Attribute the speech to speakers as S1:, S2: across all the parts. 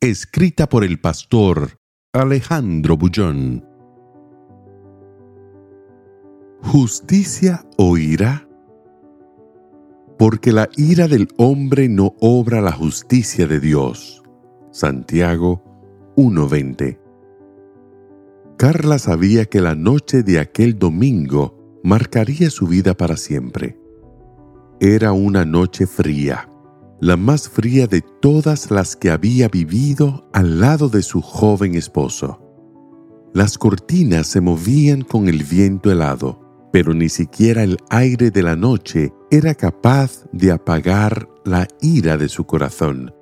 S1: Escrita por el pastor Alejandro Bullón. ¿Justicia o ira? Porque la ira del hombre no obra la justicia de Dios. Santiago 1:20. Carla sabía que la noche de aquel domingo marcaría su vida para siempre. Era una noche fría la más fría de todas las que había vivido al lado de su joven esposo. Las cortinas se movían con el viento helado, pero ni siquiera el aire de la noche era capaz de apagar la ira de su corazón.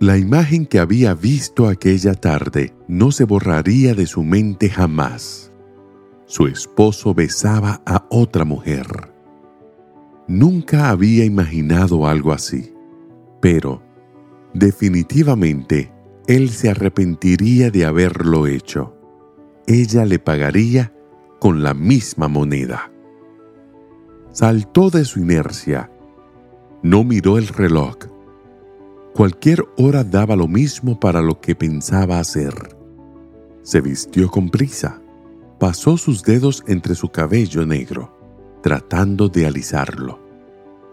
S1: La imagen que había visto aquella tarde no se borraría de su mente jamás. Su esposo besaba a otra mujer. Nunca había imaginado algo así, pero definitivamente él se arrepentiría de haberlo hecho. Ella le pagaría con la misma moneda. Saltó de su inercia. No miró el reloj. Cualquier hora daba lo mismo para lo que pensaba hacer. Se vistió con prisa. Pasó sus dedos entre su cabello negro tratando de alisarlo.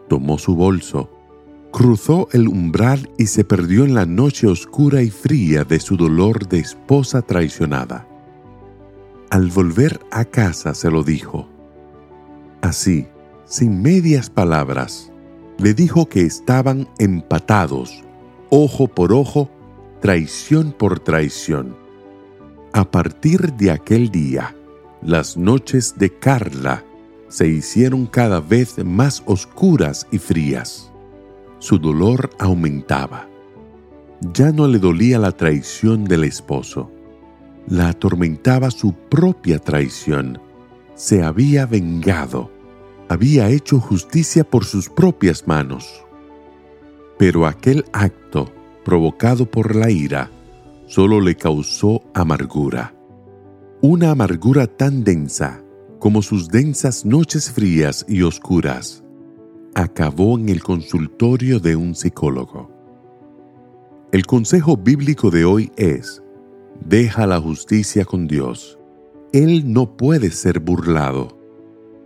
S1: Tomó su bolso, cruzó el umbral y se perdió en la noche oscura y fría de su dolor de esposa traicionada. Al volver a casa se lo dijo. Así, sin medias palabras, le dijo que estaban empatados, ojo por ojo, traición por traición. A partir de aquel día, las noches de Carla se hicieron cada vez más oscuras y frías. Su dolor aumentaba. Ya no le dolía la traición del esposo. La atormentaba su propia traición. Se había vengado. Había hecho justicia por sus propias manos. Pero aquel acto, provocado por la ira, solo le causó amargura. Una amargura tan densa como sus densas noches frías y oscuras, acabó en el consultorio de un psicólogo. El consejo bíblico de hoy es, deja la justicia con Dios. Él no puede ser burlado.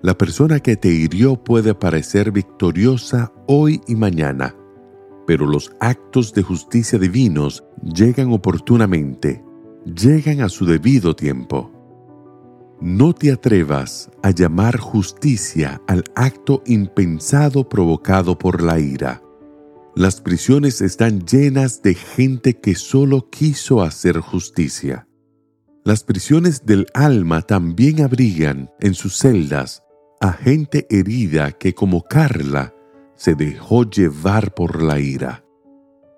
S1: La persona que te hirió puede parecer victoriosa hoy y mañana, pero los actos de justicia divinos llegan oportunamente, llegan a su debido tiempo. No te atrevas a llamar justicia al acto impensado provocado por la ira. Las prisiones están llenas de gente que solo quiso hacer justicia. Las prisiones del alma también abrigan en sus celdas a gente herida que como Carla se dejó llevar por la ira.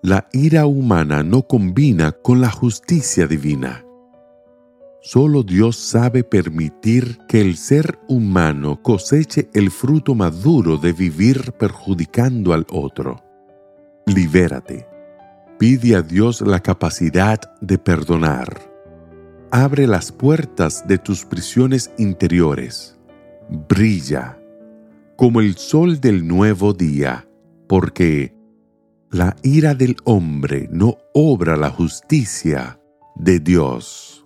S1: La ira humana no combina con la justicia divina. Solo Dios sabe permitir que el ser humano coseche el fruto maduro de vivir perjudicando al otro. Libérate. Pide a Dios la capacidad de perdonar. Abre las puertas de tus prisiones interiores. Brilla como el sol del nuevo día, porque la ira del hombre no obra la justicia de Dios.